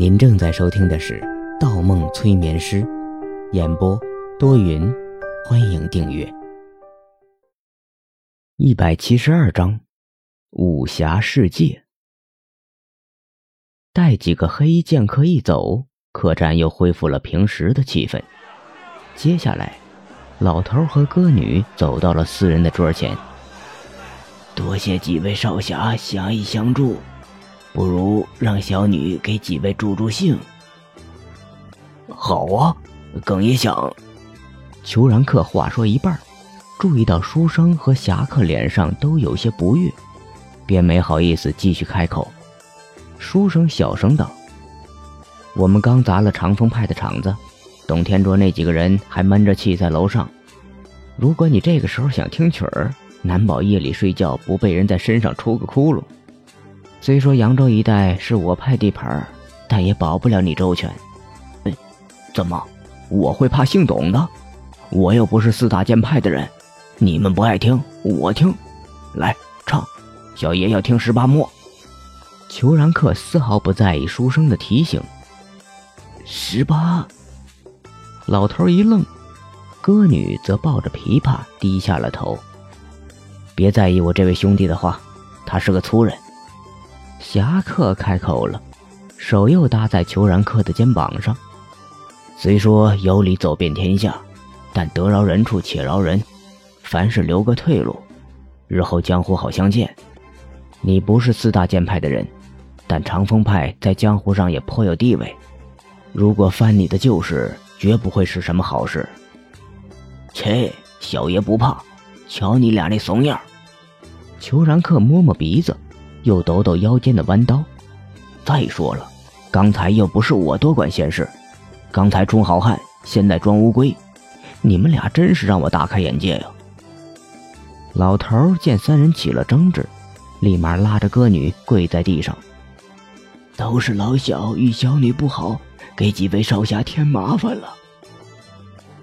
您正在收听的是《盗梦催眠师》，演播多云，欢迎订阅。一百七十二章，武侠世界。带几个黑衣剑客一走，客栈又恢复了平时的气氛。接下来，老头和歌女走到了四人的桌前。多谢几位少侠侠义相助。不如让小女给几位助助兴。好啊，更也想。裘然客话说一半，注意到书生和侠客脸上都有些不悦，便没好意思继续开口。书生小声道：“我们刚砸了长风派的场子，董天卓那几个人还闷着气在楼上。如果你这个时候想听曲儿，难保夜里睡觉不被人在身上戳个窟窿。”虽说扬州一带是我派地盘，但也保不了你周全。嗯，怎么我会怕姓董的？我又不是四大剑派的人。你们不爱听，我听。来唱，小爷要听十八摸。裘然客丝毫不在意书生的提醒。十八，老头一愣，歌女则抱着琵琶低下了头。别在意我这位兄弟的话，他是个粗人。侠客开口了，手又搭在裘然客的肩膀上。虽说有理走遍天下，但得饶人处且饶人，凡事留个退路，日后江湖好相见。你不是四大剑派的人，但长风派在江湖上也颇有地位。如果翻你的旧事，绝不会是什么好事。切，小爷不怕，瞧你俩那怂样。裘然客摸摸鼻子。又抖抖腰间的弯刀。再说了，刚才又不是我多管闲事，刚才充好汉，现在装乌龟，你们俩真是让我大开眼界呀！老头见三人起了争执，立马拉着歌女跪在地上：“都是老小与小女不好，给几位少侠添麻烦了。”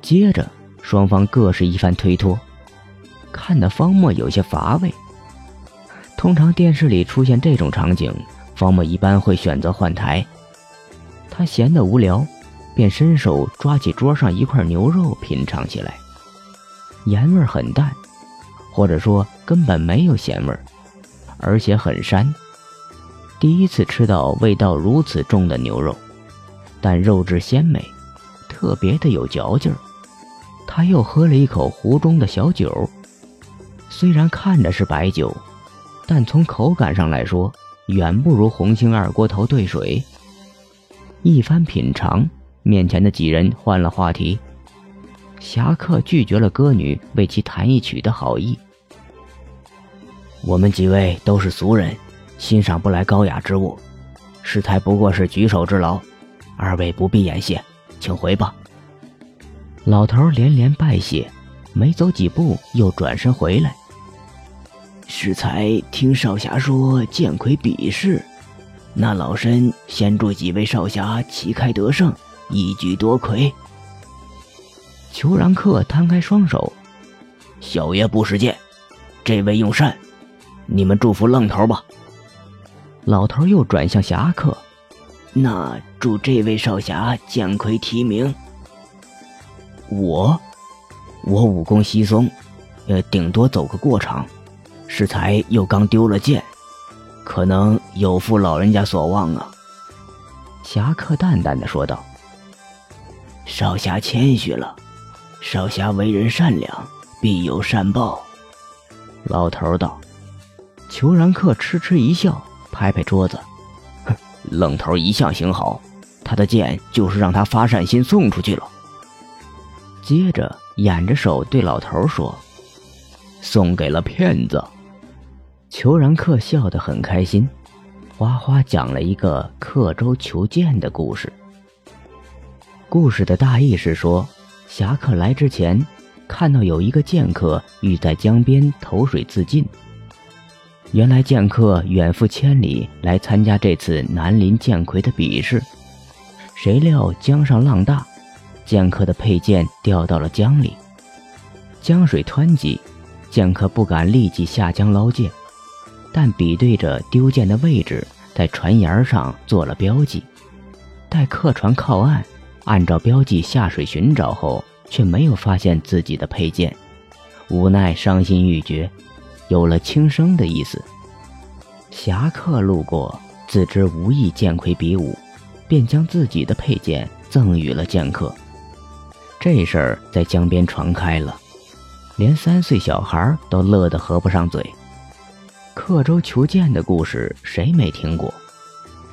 接着，双方各是一番推脱，看得方墨有些乏味。通常电视里出现这种场景，方木一般会选择换台。他闲得无聊，便伸手抓起桌上一块牛肉品尝起来，盐味很淡，或者说根本没有咸味，而且很膻。第一次吃到味道如此重的牛肉，但肉质鲜美，特别的有嚼劲儿。他又喝了一口壶中的小酒，虽然看着是白酒。但从口感上来说，远不如红星二锅头兑水。一番品尝，面前的几人换了话题。侠客拒绝了歌女为其弹一曲的好意。我们几位都是俗人，欣赏不来高雅之物，适才不过是举手之劳，二位不必言谢，请回吧。老头连连拜谢，没走几步又转身回来。适才听少侠说剑魁比试，那老身先祝几位少侠旗开得胜，一举夺魁。裘然客摊开双手，小爷不识剑，这位用膳，你们祝福愣头吧。老头又转向侠客，那祝这位少侠剑魁提名。我，我武功稀松，呃，顶多走个过场。适才又刚丢了剑，可能有负老人家所望啊。”侠客淡淡的说道。“少侠谦虚了，少侠为人善良，必有善报。”老头道。裘然客痴痴一笑，拍拍桌子：“哼，愣头一向行好，他的剑就是让他发善心送出去了。”接着掩着手对老头说：“送给了骗子。”裘然客笑得很开心，哗哗讲了一个刻舟求剑的故事。故事的大意是说，侠客来之前，看到有一个剑客欲在江边投水自尽。原来剑客远赴千里来参加这次南临剑魁的比试，谁料江上浪大，剑客的佩剑掉到了江里，江水湍急，剑客不敢立即下江捞剑。但比对着丢剑的位置，在船沿上做了标记。待客船靠岸，按照标记下水寻找后，却没有发现自己的佩剑，无奈伤心欲绝，有了轻生的意思。侠客路过，自知无意剑魁比武，便将自己的佩剑赠予了剑客。这事儿在江边传开了，连三岁小孩都乐得合不上嘴。刻舟求剑的故事谁没听过？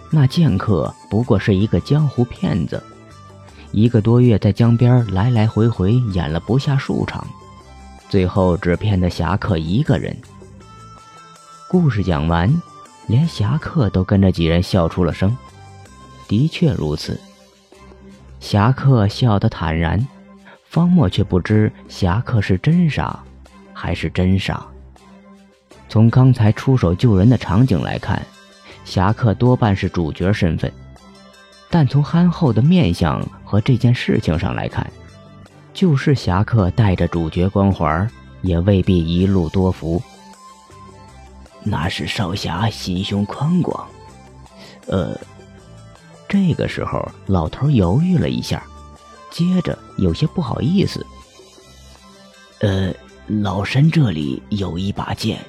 那剑客不过是一个江湖骗子，一个多月在江边来来回回演了不下数场，最后只骗得侠客一个人。故事讲完，连侠客都跟着几人笑出了声。的确如此，侠客笑得坦然，方墨却不知侠客是真傻，还是真傻。从刚才出手救人的场景来看，侠客多半是主角身份，但从憨厚的面相和这件事情上来看，就是侠客带着主角光环，也未必一路多福。那是少侠心胸宽广。呃，这个时候老头犹豫了一下，接着有些不好意思。呃，老身这里有一把剑。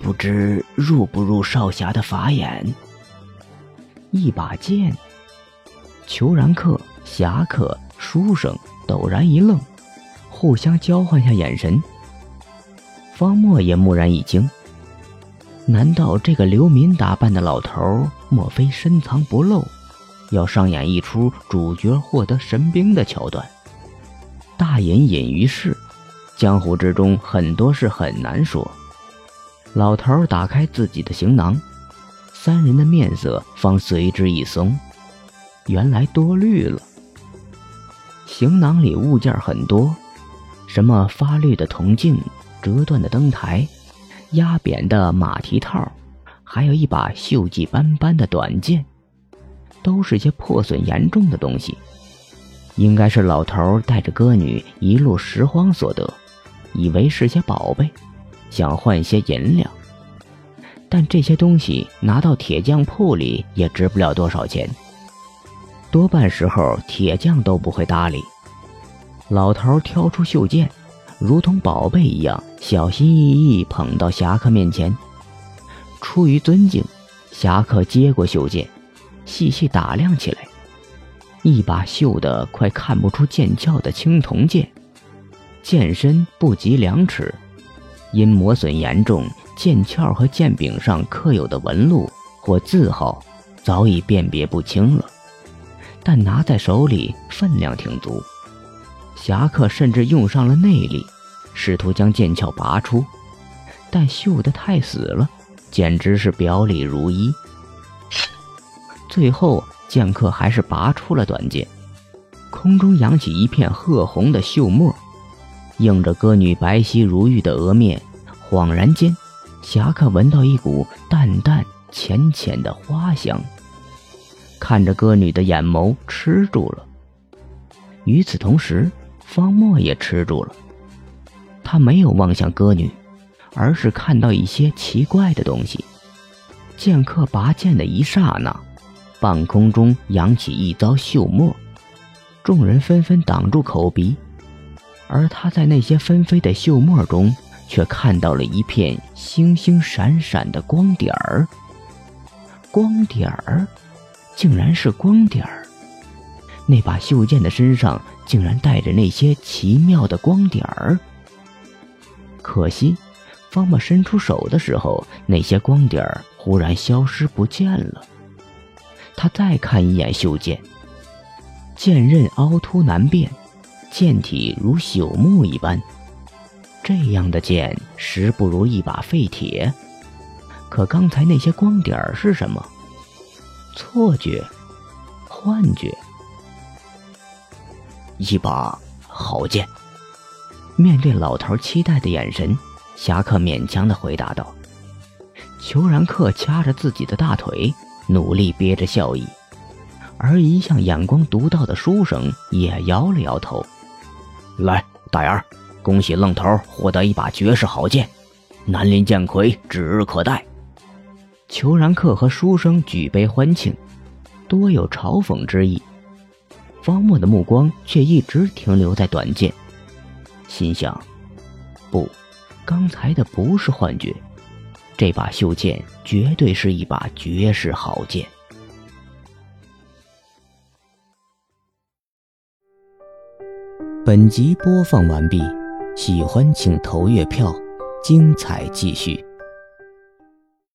不知入不入少侠的法眼？一把剑。裘然客、侠客、书生陡然一愣，互相交换下眼神。方墨也蓦然一惊，难道这个流民打扮的老头，莫非深藏不露，要上演一出主角获得神兵的桥段？大隐隐于市，江湖之中很多事很难说。老头打开自己的行囊，三人的面色方随之一松。原来多虑了。行囊里物件很多，什么发绿的铜镜、折断的灯台、压扁的马蹄套，还有一把锈迹斑斑的短剑，都是些破损严重的东西。应该是老头带着歌女一路拾荒所得，以为是些宝贝。想换些银两，但这些东西拿到铁匠铺里也值不了多少钱。多半时候铁匠都不会搭理。老头挑出袖剑，如同宝贝一样小心翼翼捧到侠客面前。出于尊敬，侠客接过袖剑，细细打量起来。一把锈得快看不出剑鞘的青铜剑，剑身不及两尺。因磨损严重，剑鞘和剑柄上刻有的纹路或字号早已辨别不清了，但拿在手里分量挺足。侠客甚至用上了内力，试图将剑鞘拔出，但锈得太死了，简直是表里如一。最后，剑客还是拔出了短剑，空中扬起一片褐红的锈沫。映着歌女白皙如玉的额面，恍然间，侠客闻到一股淡淡浅浅的花香。看着歌女的眼眸吃住了。与此同时，方墨也吃住了。他没有望向歌女，而是看到一些奇怪的东西。剑客拔剑的一刹那，半空中扬起一遭秀沫，众人纷纷挡住口鼻。而他在那些纷飞的秀沫中，却看到了一片星星闪闪的光点儿。光点儿，竟然是光点儿！那把袖剑的身上竟然带着那些奇妙的光点儿。可惜，方墨伸出手的时候，那些光点儿忽然消失不见了。他再看一眼袖剑，剑刃凹凸难辨。剑体如朽木一般，这样的剑实不如一把废铁。可刚才那些光点是什么？错觉？幻觉？一把好剑。面对老头期待的眼神，侠客勉强的回答道。裘然客掐着自己的大腿，努力憋着笑意，而一向眼光独到的书生也摇了摇头。来，大眼儿，恭喜愣头获得一把绝世好剑，南林剑魁指日可待。裘然客和书生举杯欢庆，多有嘲讽之意。方墨的目光却一直停留在短剑，心想：不，刚才的不是幻觉，这把袖剑绝对是一把绝世好剑。本集播放完毕，喜欢请投月票，精彩继续。